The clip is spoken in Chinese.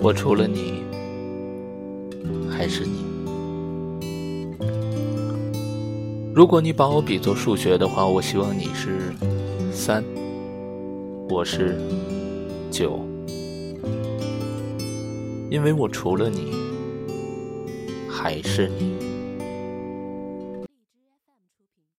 我除了你还是你。如果你把我比作数学的话我希望你是三我是九。因为我除了你还是你。